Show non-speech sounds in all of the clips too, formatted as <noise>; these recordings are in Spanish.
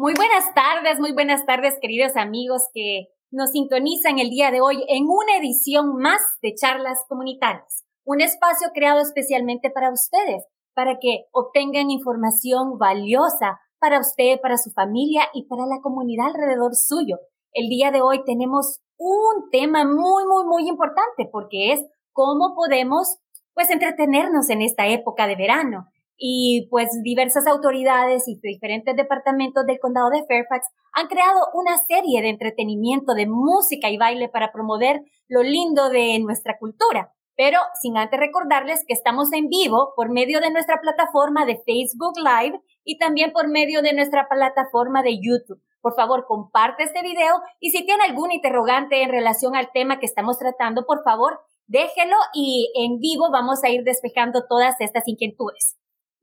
Muy buenas tardes, muy buenas tardes, queridos amigos que nos sintonizan el día de hoy en una edición más de Charlas Comunitarias, un espacio creado especialmente para ustedes, para que obtengan información valiosa para usted, para su familia y para la comunidad alrededor suyo. El día de hoy tenemos un tema muy, muy, muy importante porque es cómo podemos, pues, entretenernos en esta época de verano. Y pues diversas autoridades y diferentes departamentos del condado de Fairfax han creado una serie de entretenimiento, de música y baile para promover lo lindo de nuestra cultura. Pero sin antes recordarles que estamos en vivo por medio de nuestra plataforma de Facebook Live y también por medio de nuestra plataforma de YouTube. Por favor, comparte este video y si tiene algún interrogante en relación al tema que estamos tratando, por favor, déjelo y en vivo vamos a ir despejando todas estas inquietudes.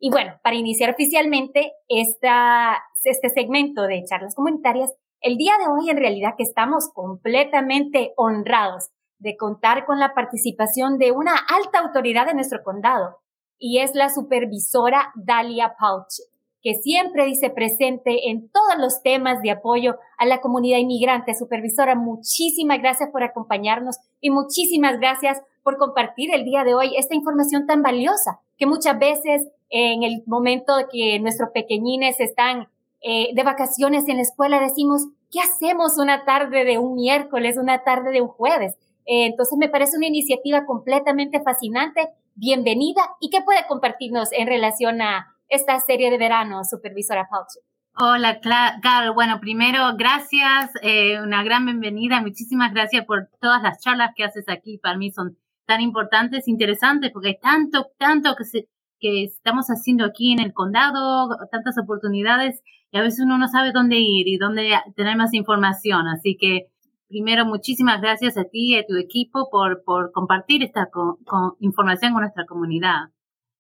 Y bueno, para iniciar oficialmente esta, este segmento de charlas comunitarias, el día de hoy en realidad que estamos completamente honrados de contar con la participación de una alta autoridad de nuestro condado y es la supervisora Dalia Pauch, que siempre dice presente en todos los temas de apoyo a la comunidad inmigrante. Supervisora, muchísimas gracias por acompañarnos y muchísimas gracias por compartir el día de hoy esta información tan valiosa que muchas veces en el momento que nuestros pequeñines están eh, de vacaciones en la escuela decimos, ¿qué hacemos una tarde de un miércoles, una tarde de un jueves? Eh, entonces me parece una iniciativa completamente fascinante. Bienvenida. ¿Y qué puede compartirnos en relación a esta serie de verano, supervisora Pauchi? Hola, Carl. Bueno, primero, gracias, eh, una gran bienvenida. Muchísimas gracias por todas las charlas que haces aquí. Para mí son tan importantes, interesantes, porque hay tanto, tanto que, se, que estamos haciendo aquí en el condado, tantas oportunidades, y a veces uno no sabe dónde ir y dónde tener más información. Así que primero, muchísimas gracias a ti y a tu equipo por, por compartir esta información con nuestra comunidad.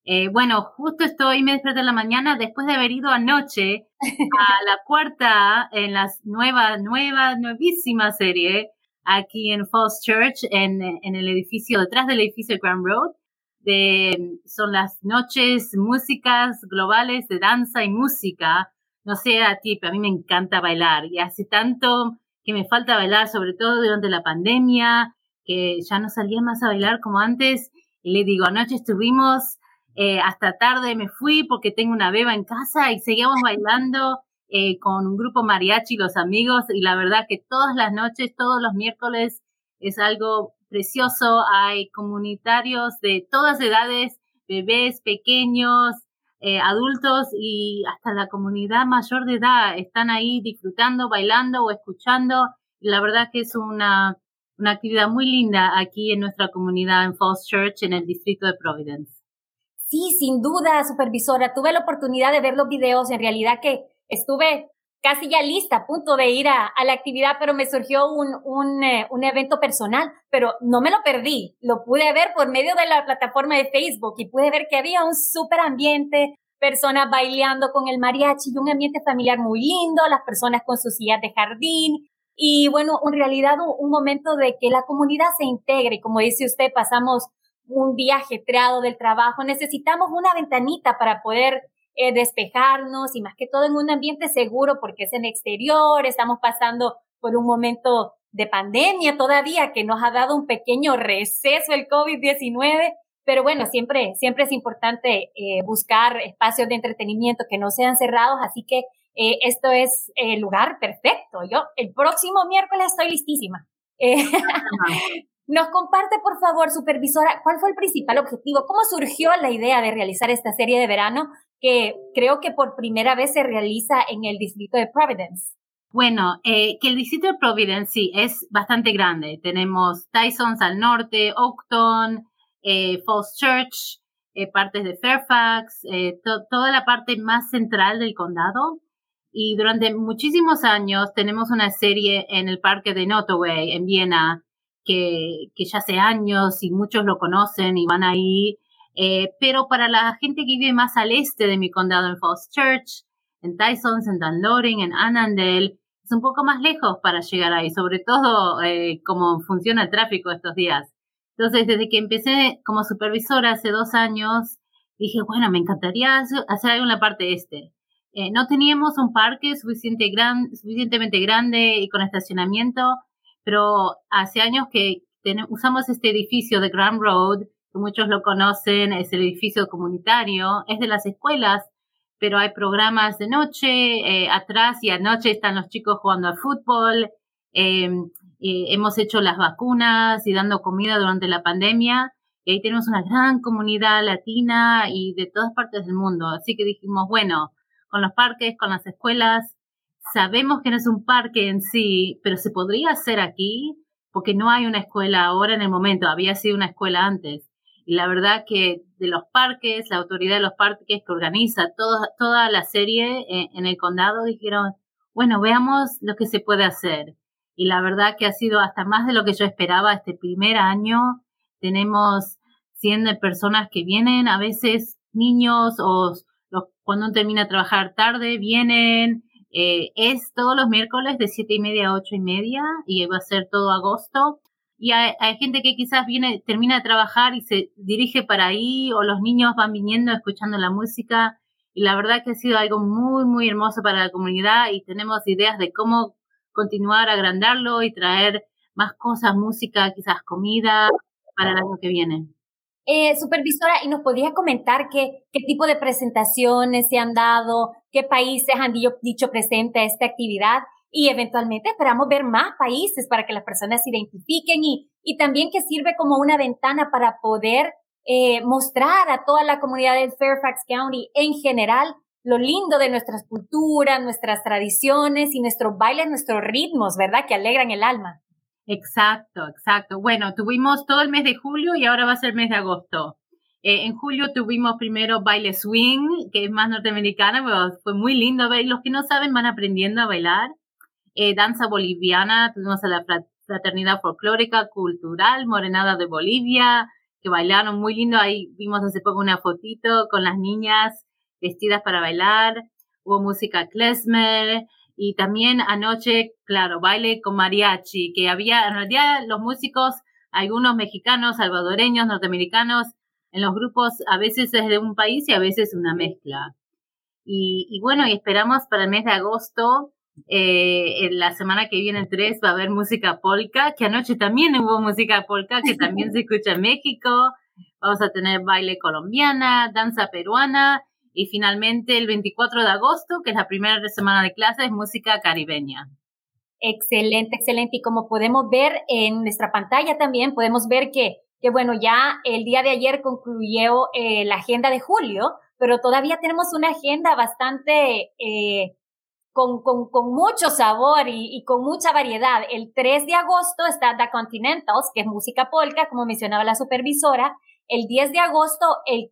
Eh, bueno, justo estoy, me desperté en la mañana después de haber ido anoche <laughs> a la cuarta en la nueva, nueva, nuevísima serie aquí en Falls Church, en, en el edificio, detrás del edificio Grand Road. De, son las noches músicas globales de danza y música. No sé a ti, pero a mí me encanta bailar y hace tanto que me falta bailar, sobre todo durante la pandemia, que ya no salía más a bailar como antes. Y le digo, anoche estuvimos eh, hasta tarde, me fui porque tengo una beba en casa y seguíamos bailando eh, con un grupo mariachi, los amigos, y la verdad que todas las noches, todos los miércoles es algo precioso. Hay comunitarios de todas edades, bebés, pequeños, eh, adultos y hasta la comunidad mayor de edad están ahí disfrutando, bailando o escuchando. La verdad que es una, una actividad muy linda aquí en nuestra comunidad en Falls Church, en el distrito de Providence. Sí, sin duda, supervisora. Tuve la oportunidad de ver los videos. En realidad que estuve casi ya lista, a punto de ir a, la actividad, pero me surgió un, un, eh, un, evento personal, pero no me lo perdí. Lo pude ver por medio de la plataforma de Facebook y pude ver que había un súper ambiente, personas bailando con el mariachi y un ambiente familiar muy lindo, las personas con sus sillas de jardín. Y bueno, en realidad un, momento de que la comunidad se integre. Como dice usted, pasamos un día ajetreado del trabajo. Necesitamos una ventanita para poder eh, despejarnos y más que todo en un ambiente seguro porque es en exterior, estamos pasando por un momento de pandemia todavía que nos ha dado un pequeño receso el COVID-19, pero bueno, siempre, siempre es importante eh, buscar espacios de entretenimiento que no sean cerrados, así que eh, esto es el lugar perfecto. Yo el próximo miércoles estoy listísima. Nos comparte, por favor, supervisora, cuál fue el principal objetivo, cómo surgió la idea de realizar esta serie de verano que creo que por primera vez se realiza en el distrito de Providence. Bueno, eh, que el distrito de Providence sí es bastante grande. Tenemos Tysons al norte, Oakton, eh, Falls Church, eh, partes de Fairfax, toda la parte más central del condado. Y durante muchísimos años tenemos una serie en el parque de Nottoway, en Viena, que, que ya hace años y muchos lo conocen y van ahí eh, pero para la gente que vive más al este de mi condado, en Falls Church, en Tysons, en Dunloading, en Annandale, es un poco más lejos para llegar ahí, sobre todo eh, cómo funciona el tráfico estos días. Entonces, desde que empecé como supervisora hace dos años, dije, bueno, me encantaría hacer algo en la parte este. eh, no teníamos un parque suficiente gran, suficientemente grande y con estacionamiento, pero hace años que usamos este edificio de Grand Road, muchos lo conocen, es el edificio comunitario, es de las escuelas, pero hay programas de noche, eh, atrás y anoche están los chicos jugando al fútbol, em, hemos hecho las vacunas y dando comida durante la pandemia, y ahí tenemos una gran comunidad latina y de todas partes del mundo, así que dijimos, bueno, con los parques, con las escuelas. Sabemos que no es un parque en sí, pero se podría hacer aquí porque no hay una escuela ahora en el momento, había sido una escuela antes. Y la verdad que de los parques, la autoridad de los parques que organiza toda la serie en, en el condado dijeron, bueno, veamos lo que se puede hacer. Y la verdad que ha sido hasta más de lo que yo esperaba este primer año. Tenemos 100 personas que vienen, a veces niños o cuando termina de trabajar tarde, vienen, eh, es todos los miércoles de siete y media a ocho y media y va a ser todo agosto. Y hay, gente que quizás viene, termina de trabajar y se dirige para ahí, o los niños van viniendo escuchando la música. Y la verdad que ha sido algo muy, muy hermoso para la comunidad y tenemos ideas de cómo continuar a agrandarlo y traer más cosas, música, quizás comida para el año que viene. Eh, supervisora, ¿y nos podría comentar qué, qué tipo de presentaciones se han dado, qué países han dicho, presente a esta actividad? Y eventualmente esperamos ver más países para que las personas se identifiquen y, y también que sirve como una ventana para poder eh, mostrar a toda la comunidad de Fairfax County en general lo lindo de nuestras culturas, nuestras tradiciones y nuestros bailes, nuestros ritmos, ¿verdad? Que alegran el alma. Exacto, exacto. Bueno, tuvimos todo el mes de julio y ahora va a ser el mes de agosto. Eh, en julio tuvimos primero baile swing, que es más norteamericana, pero fue muy lindo. Los que no saben van aprendiendo a bailar. Eh, danza boliviana, tuvimos a la Fraternidad Folclórica Cultural Morenada de Bolivia, que bailaron muy lindo. Ahí vimos hace poco una fotito con las niñas vestidas para bailar. Hubo música klezmer, y también anoche, claro, baile con mariachi, que había, en realidad los músicos, algunos mexicanos, salvadoreños, norteamericanos, en los grupos a veces es de un país y a veces una mezcla. Y, y bueno, y esperamos para el mes de agosto, eh, en la semana que viene el 3 va a haber música polka, que anoche también hubo música polka, que también se escucha en México. Vamos a tener baile colombiana, danza peruana y finalmente el 24 de agosto, que es la primera semana de clases, música caribeña. Excelente, excelente. Y como podemos ver en nuestra pantalla también, podemos ver que, que bueno, ya el día de ayer concluyó eh, la agenda de julio, pero todavía tenemos una agenda bastante eh, con, con, con, mucho sabor y, y, con mucha variedad. El 3 de agosto está The Continentals, que es música polka, como mencionaba la supervisora. El 10 de agosto, el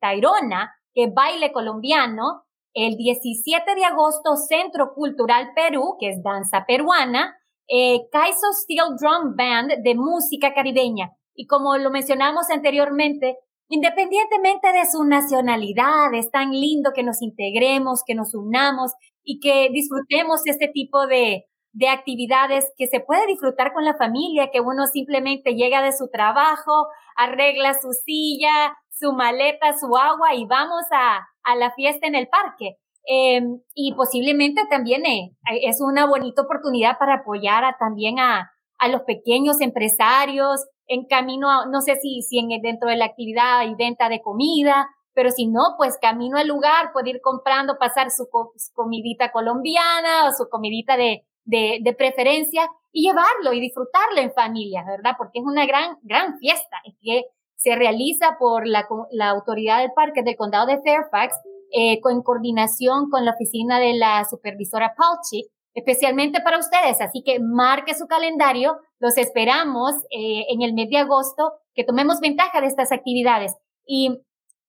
Tairona, que baile colombiano. El 17 de agosto, Centro Cultural Perú, que es danza peruana. Eh, Kaiso Steel Drum Band de música caribeña. Y como lo mencionamos anteriormente, independientemente de su nacionalidad, es tan lindo que nos integremos, que nos unamos y que disfrutemos este tipo de, de actividades que se puede disfrutar con la familia, que uno simplemente llega de su trabajo, arregla su silla, su maleta, su agua y vamos a, a la fiesta en el parque. Eh, y posiblemente también eh, es una bonita oportunidad para apoyar a, también a, a los pequeños empresarios en camino, no sé si, si en, dentro de la actividad y venta de comida, pero si no, pues camino al lugar, puede ir comprando, pasar su, comidita colombiana o su comidita de, de, de, preferencia y llevarlo y disfrutarlo en familia, ¿verdad? Porque es una gran, gran fiesta que se realiza por la, la autoridad del parque del condado de Fairfax eh, con coordinación con la oficina de la supervisora Palchi, especialmente para ustedes. Así que marque su calendario. Los esperamos eh, en el mes de agosto, que tomemos ventaja de estas actividades. Y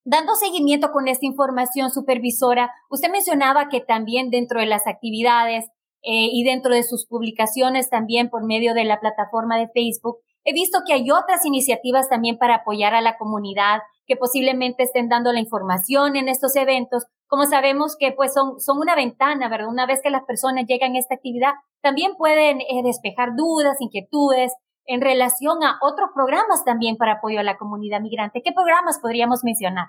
dando seguimiento con esta información, supervisora, usted mencionaba que también dentro de las actividades eh, y dentro de sus publicaciones también por medio de la plataforma de Facebook, He visto que hay otras iniciativas también para apoyar a la comunidad que posiblemente estén dando la información en estos eventos. Como sabemos que pues son, son una ventana, ¿verdad? Una vez que las personas llegan a esta actividad, también pueden eh, despejar dudas, inquietudes en relación a otros programas también para apoyo a la comunidad migrante. ¿Qué programas podríamos mencionar?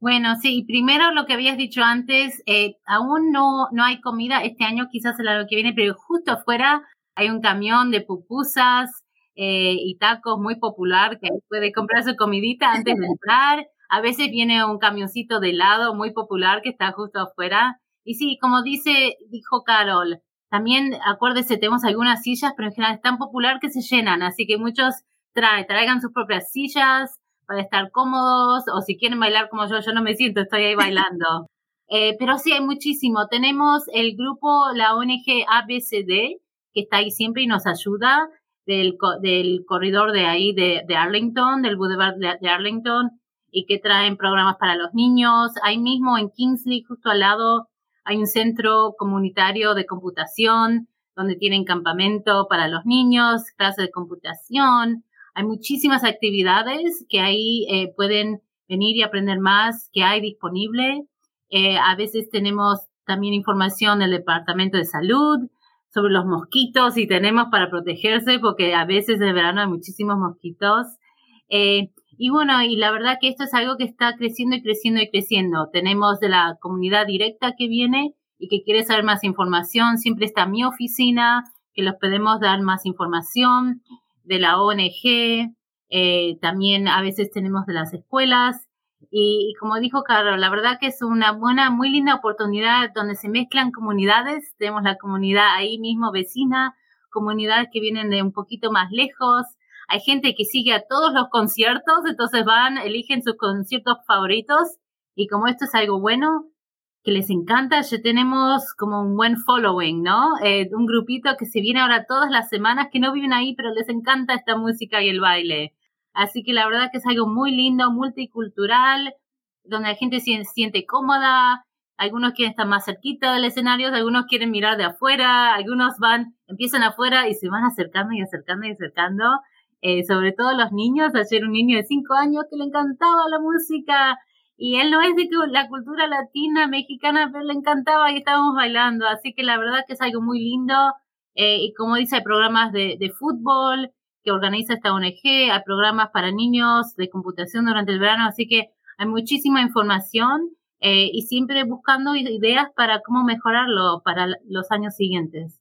Bueno, sí, primero lo que habías dicho antes, eh, aún no, no hay comida este año, quizás el año que viene, pero justo afuera hay un camión de pupusas eh, y tacos muy popular que puede comprar su comidita antes de entrar. A veces viene un camioncito de helado muy popular que está justo afuera. Y sí, como dice, dijo Carol, también acuérdese, tenemos algunas sillas, pero en general es tan popular que se llenan, así que muchos traen, traigan sus propias sillas, para estar cómodos o si quieren bailar como yo, yo no me siento, estoy ahí bailando. <laughs> Eh, pero sí, hay muchísimo. Tenemos el grupo, la ONG ABCD, que está ahí siempre y nos ayuda, del, del corredor de ahí de, de Arlington, del Boulevard de, Arlington, y que traen programas para los niños. Ahí mismo en Kingsley, justo al lado, hay un centro comunitario de computación, donde tienen campamento para los niños, clases de computación, hay muchísimas actividades que ahí eh, pueden venir y aprender más que hay disponible. Eh, a veces tenemos también información del Departamento de Salud sobre los mosquitos y tenemos para protegerse porque a veces en verano hay muchísimos mosquitos. Eh, y bueno, y la verdad que esto es algo que está creciendo y creciendo y creciendo. Tenemos de la comunidad directa que viene y que quiere saber más información. Siempre está mi oficina, que los podemos dar más información de la ONG, eh, también a veces tenemos de las escuelas. Y, como dijo Carlos, la verdad que es una buena, muy linda oportunidad donde se mezclan comunidades. Tenemos la comunidad ahí mismo vecina, comunidades que vienen de un poquito más lejos. Hay gente que sigue a todos los conciertos, entonces van, eligen sus conciertos favoritos. Y como esto es algo bueno, que les encanta, ya tenemos como un buen following, ¿no? Eh, un grupito que se viene ahora todas las semanas, que no viven ahí, pero les encanta esta música y el baile. Así que la verdad que es algo muy lindo, multicultural, donde la gente se siente cómoda, algunos quieren estar más cerquita del escenario, algunos quieren mirar de afuera, algunos van, empiezan afuera y se van acercando y acercando y acercando. Eh, sobre todo los niños, ayer un niño de cinco años que le encantaba la música, y él no es de la cultura latina, mexicana, pero le encantaba y estábamos bailando. Así que la verdad que es algo muy lindo. Eh, y como dice, hay programas de, de, fútbol que organiza esta ONG, hay programas para niños de computación durante el verano, así que hay muchísima información eh, y siempre buscando ideas para cómo mejorarlo para los años siguientes.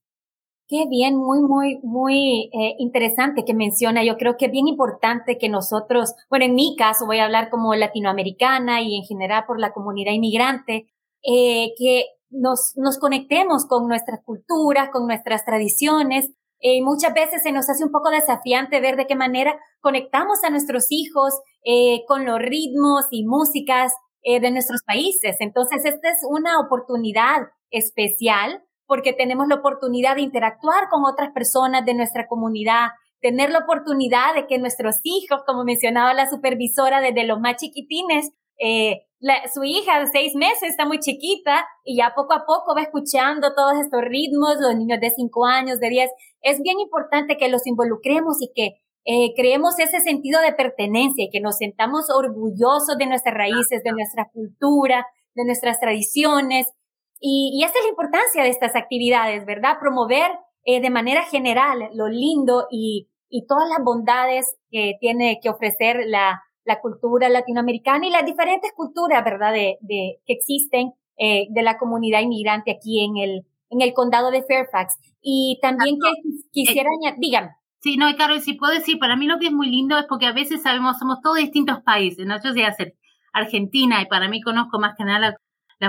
Qué bien, muy, muy, muy eh, interesante que menciona. Yo creo que es bien importante que nosotros, bueno, en mi caso voy a hablar como latinoamericana y en general por la comunidad inmigrante, eh, que nos, nos conectemos con nuestras culturas, con nuestras tradiciones. Eh, muchas veces se nos hace un poco desafiante ver de qué manera conectamos a nuestros hijos eh, con los ritmos y músicas de nuestros países. Entonces, esta es una oportunidad especial porque tenemos la oportunidad de interactuar con otras personas de nuestra comunidad, tener la oportunidad de que nuestros hijos, como mencionaba la supervisora desde los más chiquitines, eh, su hija de seis meses está muy chiquita y ya poco a poco va escuchando todos estos ritmos, los niños de cinco años, de diez. Es bien importante que los involucremos y que eh, creemos ese sentido de pertenencia y que nos sentamos orgullosos de nuestras raíces, de nuestra cultura, de nuestras tradiciones y, y esta es la importancia de estas actividades, ¿verdad? Promover eh, de manera general lo lindo y, y todas las bondades que tiene que ofrecer la, la cultura latinoamericana y las diferentes culturas, ¿verdad?, de, de que existen eh, de la comunidad inmigrante aquí en el, en el condado de Fairfax. Y también que quisiera eh, añadir, dígame. Sí, no, Carol, si puedo decir, para mí lo que es muy lindo es porque a veces sabemos, somos todos distintos países, ¿no? Yo sé hacer Argentina y para mí conozco más que nada la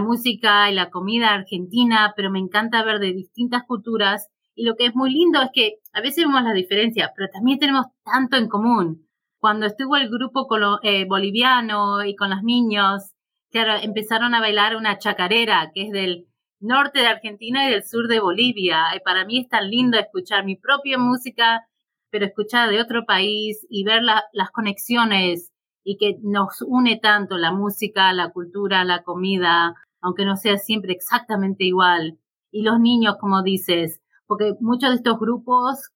música y la comida argentina, pero me encanta ver de distintas culturas. Y lo que es muy lindo es que a veces vemos las diferencias, pero también tenemos tanto en común. Cuando estuvo el grupo eh, boliviano y con los niños, claro, empezaron a bailar una chacarera, que es del norte de Argentina y del sur de Bolivia. Y para mí es tan lindo escuchar mi propia música, pero escuchar de otro país y ver las conexiones y que nos une tanto la música, la cultura, la comida, aunque no sea siempre exactamente igual. Y los niños, como dices, porque muchos de estos grupos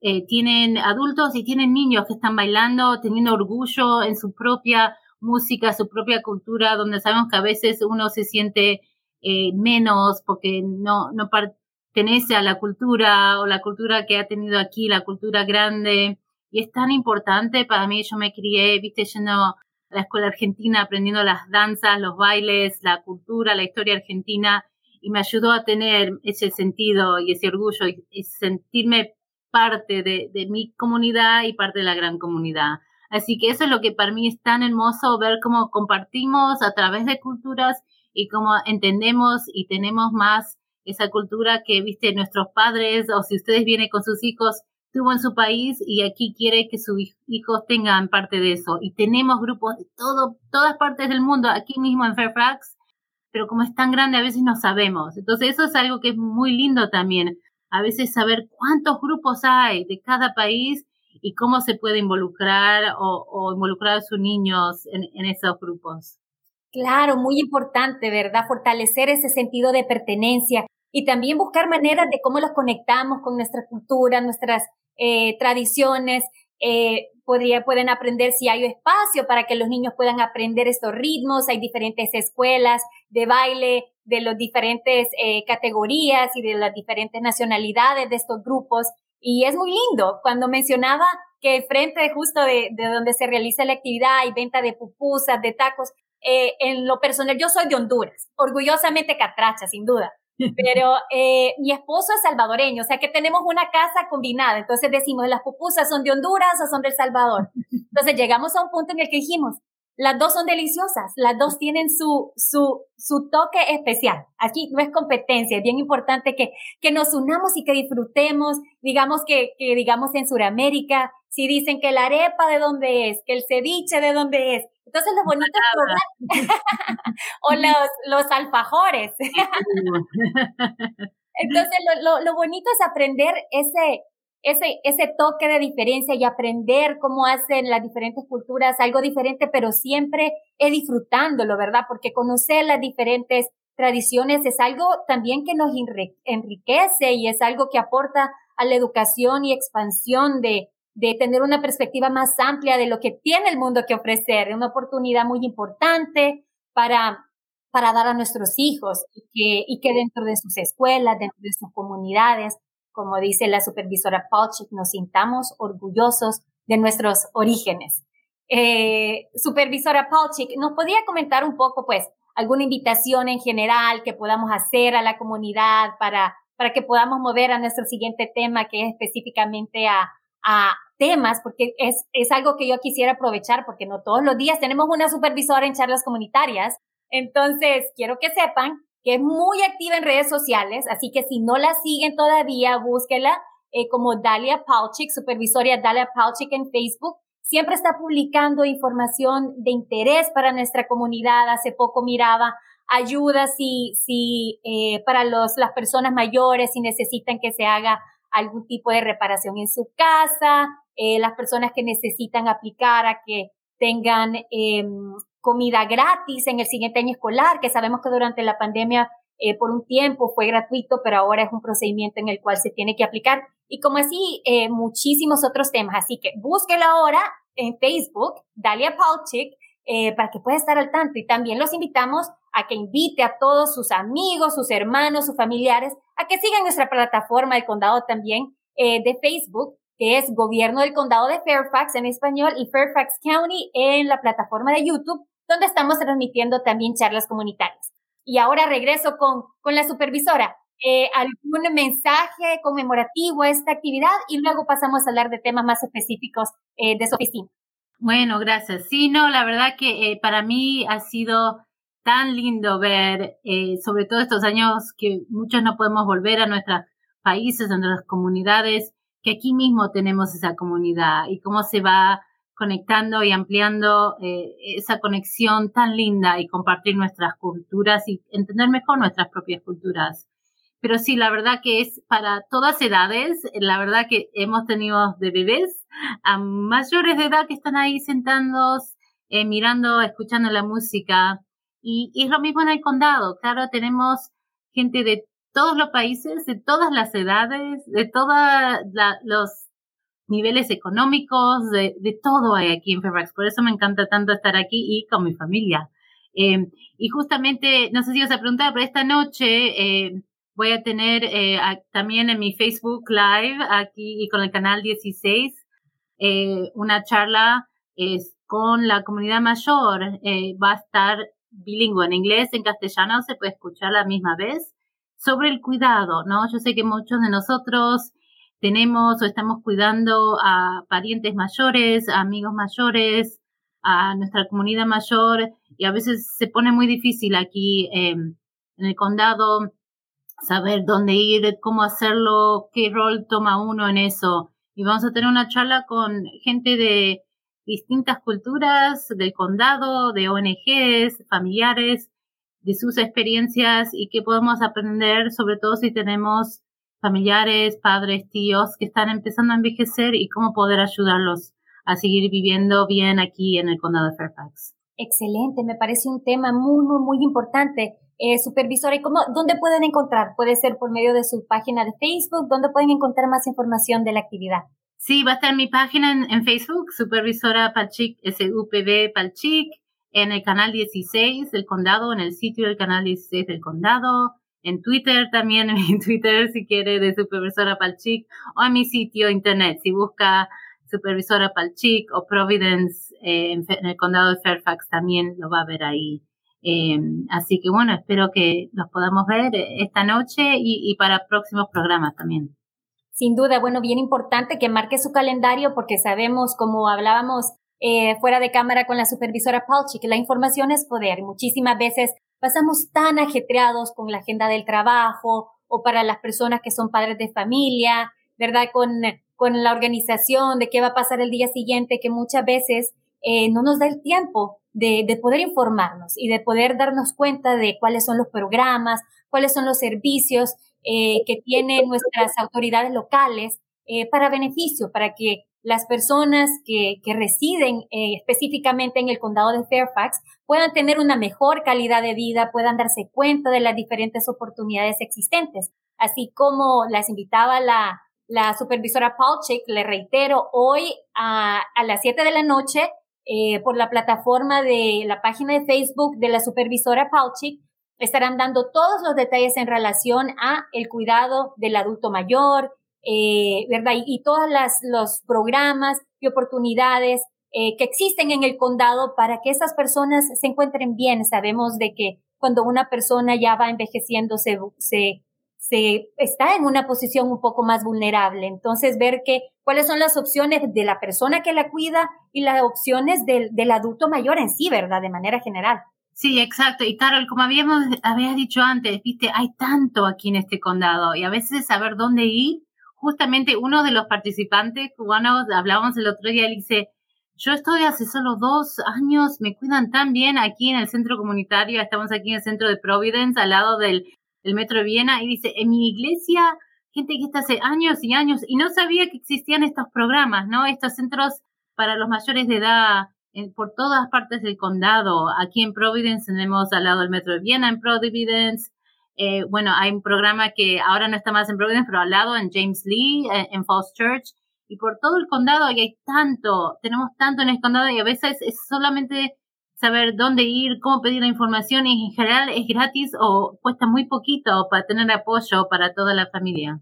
eh, tienen adultos y tienen niños que están bailando, teniendo orgullo en su propia música, su propia cultura, donde sabemos que a veces uno se siente eh, menos porque no, no pertenece a la cultura o la cultura que ha tenido aquí, la cultura grande. Y es tan importante para mí, yo me crié, viste, yendo la escuela argentina aprendiendo las danzas, los bailes, la cultura, la historia argentina y me ayudó a tener ese sentido y ese orgullo y, sentirme parte de, de, mi comunidad y parte de la gran comunidad. Así que eso es lo que para mí es tan hermoso ver cómo compartimos a través de culturas y cómo entendemos y tenemos más esa cultura que, viste, nuestros padres o si ustedes vienen con sus hijos, tuvo en su país y aquí quiere que sus hijos tengan parte de eso. Y tenemos grupos de todo, todas partes del mundo, aquí mismo en Fairfax, pero como es tan grande a veces no sabemos. Entonces eso es algo que es muy lindo también, a veces saber cuántos grupos hay de cada país y cómo se puede involucrar o, involucrar a sus niños en, en esos grupos. Claro, muy importante, ¿verdad? Fortalecer ese sentido de pertenencia y también buscar maneras de cómo los conectamos con nuestra cultura, nuestras eh, tradiciones. Eh, podría, pueden aprender si hay espacio para que los niños puedan aprender estos ritmos. Hay diferentes escuelas de baile de las diferentes eh, categorías y de las diferentes nacionalidades de estos grupos. Y es muy lindo. Cuando mencionaba que frente justo de, de donde se realiza la actividad hay venta de pupusas, de tacos, eh, en lo personal yo soy de Honduras, orgullosamente catracha, sin duda. Pero eh, mi esposo es salvadoreño, o sea que tenemos una casa combinada. Entonces decimos, ¿las pupusas son de Honduras o son de El Salvador? Entonces llegamos a un punto en el que dijimos, las dos son deliciosas, las dos tienen su, su, su toque especial. Aquí no es competencia, es bien importante que, que nos unamos y que disfrutemos, digamos que, que digamos en Sudamérica, si dicen que la arepa de dónde es, que el ceviche de dónde es, entonces lo bonito es probar. <laughs> o los, los alfajores. <laughs> Entonces lo, lo, lo bonito es aprender ese, ese, ese toque de diferencia y aprender cómo hacen las diferentes culturas algo diferente, pero siempre es disfrutándolo, ¿verdad? Porque conocer las diferentes tradiciones es algo también que nos enriquece y es algo que aporta a la educación y expansión de, de tener una perspectiva más amplia de lo que tiene el mundo que ofrecer, una oportunidad muy importante para, para dar a nuestros hijos y que, dentro de sus escuelas, dentro de sus comunidades, como dice la supervisora Palchik, nos sintamos orgullosos de nuestros orígenes. Eh, supervisora Palchik, ¿nos podría comentar un poco, pues, alguna invitación en general que podamos hacer a la comunidad para, para que podamos mover a nuestro siguiente tema, que es específicamente a, a temas, porque es, es algo que yo quisiera aprovechar, porque no todos los días tenemos una supervisora en charlas comunitarias. Entonces, quiero que sepan que es muy activa en redes sociales, así que si no la siguen todavía, búsquela eh, como Dalia Palchik, supervisoria Dalia Palchik en Facebook. Siempre está publicando información de interés para nuestra comunidad. Hace poco miraba ayuda si, si eh, para los, las personas mayores, si necesitan que se haga algún tipo de reparación en su casa, eh, las personas que necesitan aplicar a que tengan eh, comida gratis en el siguiente año escolar, que sabemos que durante la pandemia eh, por un tiempo fue gratuito, pero ahora es un procedimiento en el cual se tiene que aplicar. Y como así, eh, muchísimos otros temas. Así que búsquelo ahora en Facebook, Dalia Palchik, eh, para que pueda estar al tanto. Y también los invitamos a que invite a todos sus amigos, sus hermanos, sus familiares, a que sigan nuestra plataforma del condado también eh, de Facebook, que es Gobierno del Condado de Fairfax en español y Fairfax County en la plataforma de YouTube, donde estamos transmitiendo también charlas comunitarias. Y ahora regreso con, con la supervisora. Eh, algún mensaje conmemorativo a esta actividad y luego pasamos a hablar de temas más específicos eh, de su oficina. Bueno, gracias. Sí, no, la verdad que eh, para mí ha sido tan lindo ver, eh, sobre todo estos años que muchos no podemos volver a nuestros países, a nuestras comunidades, que aquí mismo tenemos esa comunidad y cómo se va conectando y ampliando eh, esa conexión tan linda y compartir nuestras culturas y entender mejor nuestras propias culturas. Pero sí, la verdad que es para todas edades, la verdad que hemos tenido de bebés a mayores de edad que están ahí sentados, eh, mirando, escuchando la música. Y, y, es lo mismo en el condado. Claro, tenemos gente de todos los países, de todas las edades, de todos los niveles económicos, de, de, todo hay aquí en Fairfax. Por eso me encanta tanto estar aquí y con mi familia. Eh, y justamente, no sé si os a preguntar, pero esta noche eh, voy a tener eh, también en mi Facebook Live aquí y con el canal 16 eh, una charla con la comunidad mayor. Eh, va a estar bilingüe en inglés, en castellano, se puede escuchar a la misma vez. Sobre el cuidado, ¿no? Yo sé que muchos de nosotros tenemos o estamos cuidando a parientes mayores, a amigos mayores, a nuestra comunidad mayor y a veces se pone muy difícil aquí em, en el condado saber dónde ir, cómo hacerlo, qué rol toma uno en eso. Y vamos a tener una charla con gente de distintas culturas del condado, de ONGs, familiares, de sus experiencias y qué podemos aprender, sobre todo si tenemos familiares, padres, tíos que están empezando a envejecer y cómo poder ayudarlos a seguir viviendo bien aquí en el condado de Fairfax. Excelente, me parece un tema muy, muy, muy importante. Eh, supervisora, ¿y cómo, dónde pueden encontrar? Puede ser por medio de su página de Facebook, ¿dónde pueden encontrar más información de la actividad? Sí, va a estar mi página en, Facebook, Supervisora Palchik, SUPV Palchik, en el canal 16 del condado, en el sitio del canal 16 del condado, en Twitter también, <laughs> en Twitter si quiere, de Supervisora Palchik, o en mi sitio internet, si busca Supervisora Palchik o Providence eh, en, el condado de Fairfax también lo va a ver ahí. Eh, así que bueno, espero que los podamos ver esta noche y, para próximos programas también. Sin duda, bueno, bien importante que marque su calendario porque sabemos, como hablábamos eh, fuera de cámara con la supervisora Palchik, que la información es poder. Muchísimas veces pasamos tan ajetreados con la agenda del trabajo o para las personas que son padres de familia, ¿verdad? Con, con la organización de qué va a pasar el día siguiente, que muchas veces eh, no nos da el tiempo de, de, poder informarnos y de poder darnos cuenta de cuáles son los programas, cuáles son los servicios eh, que tienen nuestras autoridades locales eh, para beneficio, para que las personas que, que residen eh, específicamente en el condado de Fairfax puedan tener una mejor calidad de vida, puedan darse cuenta de las diferentes oportunidades existentes. Así como las invitaba la, la supervisora Paulchik, le reitero, hoy a, a las 7 de la noche, eh, por la plataforma de la página de Facebook de la supervisora Paulchik, estarán dando todos los detalles en relación a el cuidado del adulto mayor, eh, ¿verdad? Y, todos los programas y oportunidades eh, que existen en el condado para que esas personas se encuentren bien. Sabemos de que cuando una persona ya va envejeciendo se, se, se está en una posición un poco más vulnerable. Entonces, ver que cuáles son las opciones de la persona que la cuida y las opciones del, del adulto mayor en sí, ¿verdad? De manera general. Sí, exacto. Y Carol, como habíamos, habías dicho antes, viste, hay tanto aquí en este condado y a veces saber dónde ir justamente uno de los participantes cubanos, hablábamos el otro día, él dice, yo estoy hace solo dos años, me cuidan tan bien aquí en el centro comunitario, estamos aquí en el centro de Providence, al lado del, metro de Viena, y dice, en mi iglesia, gente que está hace años y años, y no sabía que existían estos programas, ¿no? Estos centros para los mayores de edad por todas partes del condado. Aquí en Providence tenemos al lado del metro de Viena, en Providence, eh, bueno, hay un programa que ahora no está más en Providence, pero al lado en James Lee, eh, en Falls Church, y por todo el condado, y hay tanto, tenemos tanto en el condado, y a veces es solamente saber dónde ir, cómo pedir la información, y en general es gratis o cuesta muy poquito para tener apoyo para toda la familia.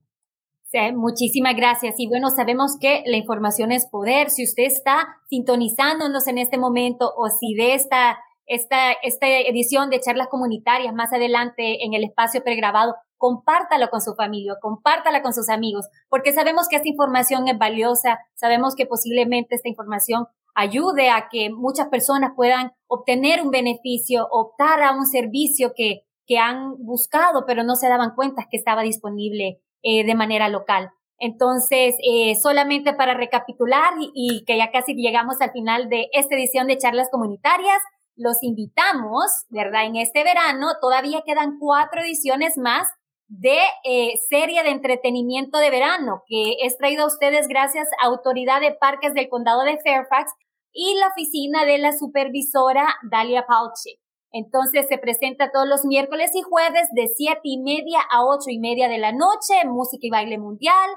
Sí, muchísimas gracias. Y bueno, sabemos que la información es poder. Si usted está sintonizándonos en este momento o si de esta esta, esta edición de charlas comunitarias más adelante en el espacio pregrabado, compártalo con su familia, compártala con sus amigos, porque sabemos que esta información es valiosa, sabemos que posiblemente esta información ayude a que muchas personas puedan obtener un beneficio, optar a un servicio que, que han buscado, pero no se daban cuenta que estaba disponible eh, de manera local. Entonces, eh, solamente para recapitular y, y que ya casi llegamos al final de esta edición de charlas comunitarias, los invitamos, ¿verdad? En este verano todavía quedan cuatro ediciones más de eh, serie de entretenimiento de verano que es traído a ustedes gracias a Autoridad de Parques del Condado de Fairfax y la oficina de la supervisora Dalia Pauchi. Entonces se presenta todos los miércoles y jueves de siete y media a ocho y media de la noche, música y baile mundial,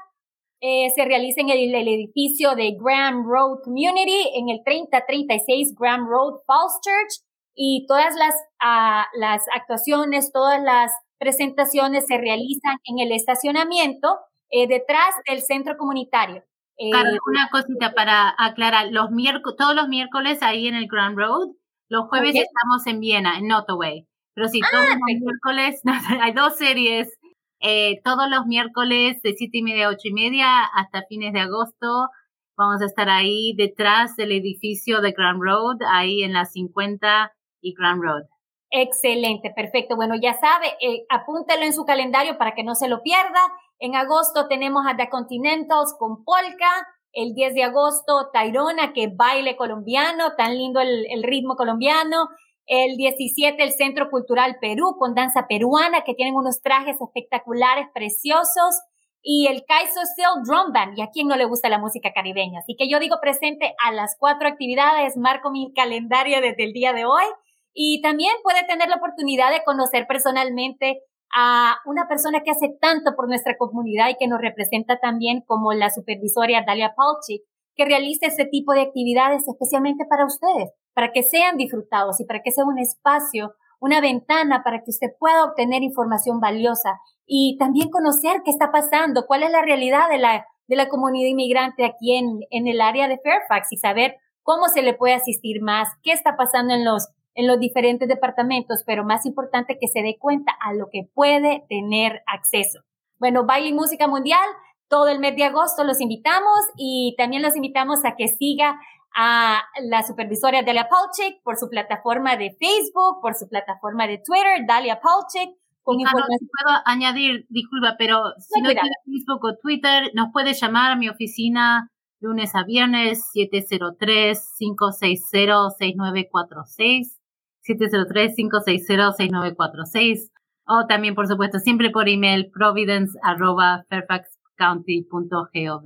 eh, se realiza en el, edificio de Graham Road Community, en el 3036 Graham Road Falls Church, y todas las, uh, las actuaciones, todas las presentaciones se realizan en el estacionamiento eh, detrás del centro comunitario. Claro, una cosita para aclarar, los miércoles, todos los miércoles ahí en el Grand Road, los jueves estamos en Viena, en Nottoway. Pero sí, todos ah, los miércoles, <laughs> hay dos series, eh, todos los miércoles de siete y media a ocho y media hasta fines de agosto. Vamos a estar ahí detrás del edificio de Grand Road, ahí en la 50 y Grand Road. Excelente, perfecto. Bueno, ya sabe, eh, apúntelo en su calendario para que no se lo pierda. En agosto tenemos a The Continentals con Polka. El 10 de agosto, Tairona, que baile colombiano, tan lindo el, ritmo colombiano. El 17, el Centro Cultural Perú con danza peruana, que tienen unos trajes espectaculares, preciosos. Y el Kaiso Steel Drum Band, y a quien no le gusta la música caribeña. Así que yo digo presente a las cuatro actividades, marco mi calendario desde el día de hoy. Y también puede tener la oportunidad de conocer personalmente a una persona que hace tanto por nuestra comunidad y que nos representa también como la supervisoria Dalia Palchik, que realiza ese tipo de actividades especialmente para ustedes, para que sean disfrutados y para que sea un espacio, una ventana para que usted pueda obtener información valiosa y también conocer qué está pasando, cuál es la realidad de la, de la comunidad inmigrante aquí en, en el área de Fairfax y saber cómo se le puede asistir más, qué está pasando en los en los diferentes departamentos, pero más importante que se dé cuenta a lo que puede tener acceso. Bueno, Baile y Música Mundial, todo el mes de agosto los invitamos y también los invitamos a que siga a la supervisora Dalia Palchik por su plataforma de Facebook, por su plataforma de Twitter, Dalia Palchik. Con información. si puedo añadir, disculpa, pero si no tiene Facebook o Twitter, nos puede llamar a mi oficina lunes a viernes 703-560-6946 703-560-6946 o también, por supuesto, siempre por email providence.fairfaxcounty.gov.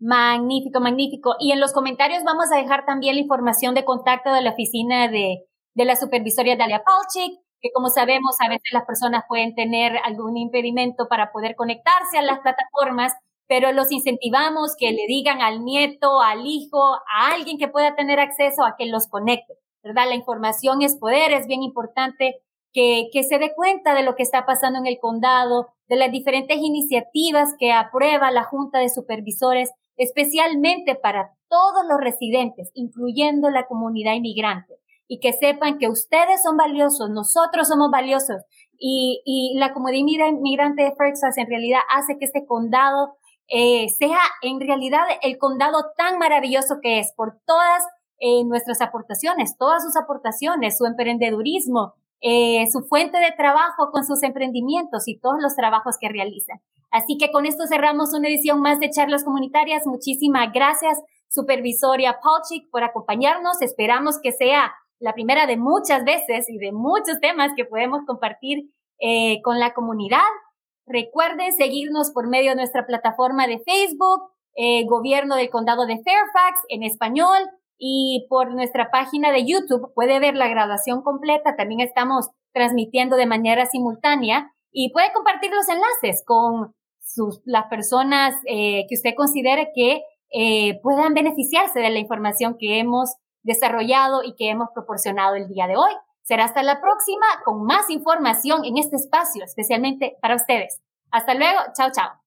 Magnífico, magnífico. Y en los comentarios vamos a dejar también la información de contacto de la oficina de, de la supervisoria Dalia Palchik, que como sabemos, a veces las personas pueden tener algún impedimento para poder conectarse a las plataformas, pero los incentivamos que le digan al nieto, al hijo, a alguien que pueda tener acceso a que los conecte. ¿Verdad? La información es poder, es bien importante que, que se dé cuenta de lo que está pasando en el condado, de las diferentes iniciativas que aprueba la Junta de Supervisores, especialmente para todos los residentes, incluyendo la comunidad inmigrante, y que sepan que ustedes son valiosos, nosotros somos valiosos, y, y la comunidad inmigrante de Fairfax en realidad hace que este condado eh, sea en realidad el condado tan maravilloso que es por todas eh, nuestras aportaciones, todas sus aportaciones, su emprendedurismo, eh, su fuente de trabajo con sus emprendimientos y todos los trabajos que realizan. Así que con esto cerramos una edición más de charlas comunitarias. Muchísimas gracias, supervisoria Palchik, por acompañarnos. Esperamos que sea la primera de muchas veces y de muchos temas que podemos compartir eh, con la comunidad. Recuerden seguirnos por medio de nuestra plataforma de Facebook, eh, Gobierno del Condado de Fairfax en español, y por nuestra página de YouTube puede ver la graduación completa. También estamos transmitiendo de manera simultánea y puede compartir los enlaces con sus, las personas eh, que usted considere que eh, puedan beneficiarse de la información que hemos desarrollado y que hemos proporcionado el día de hoy. Será hasta la próxima con más información en este espacio, especialmente para ustedes. Hasta luego. Chao, chao.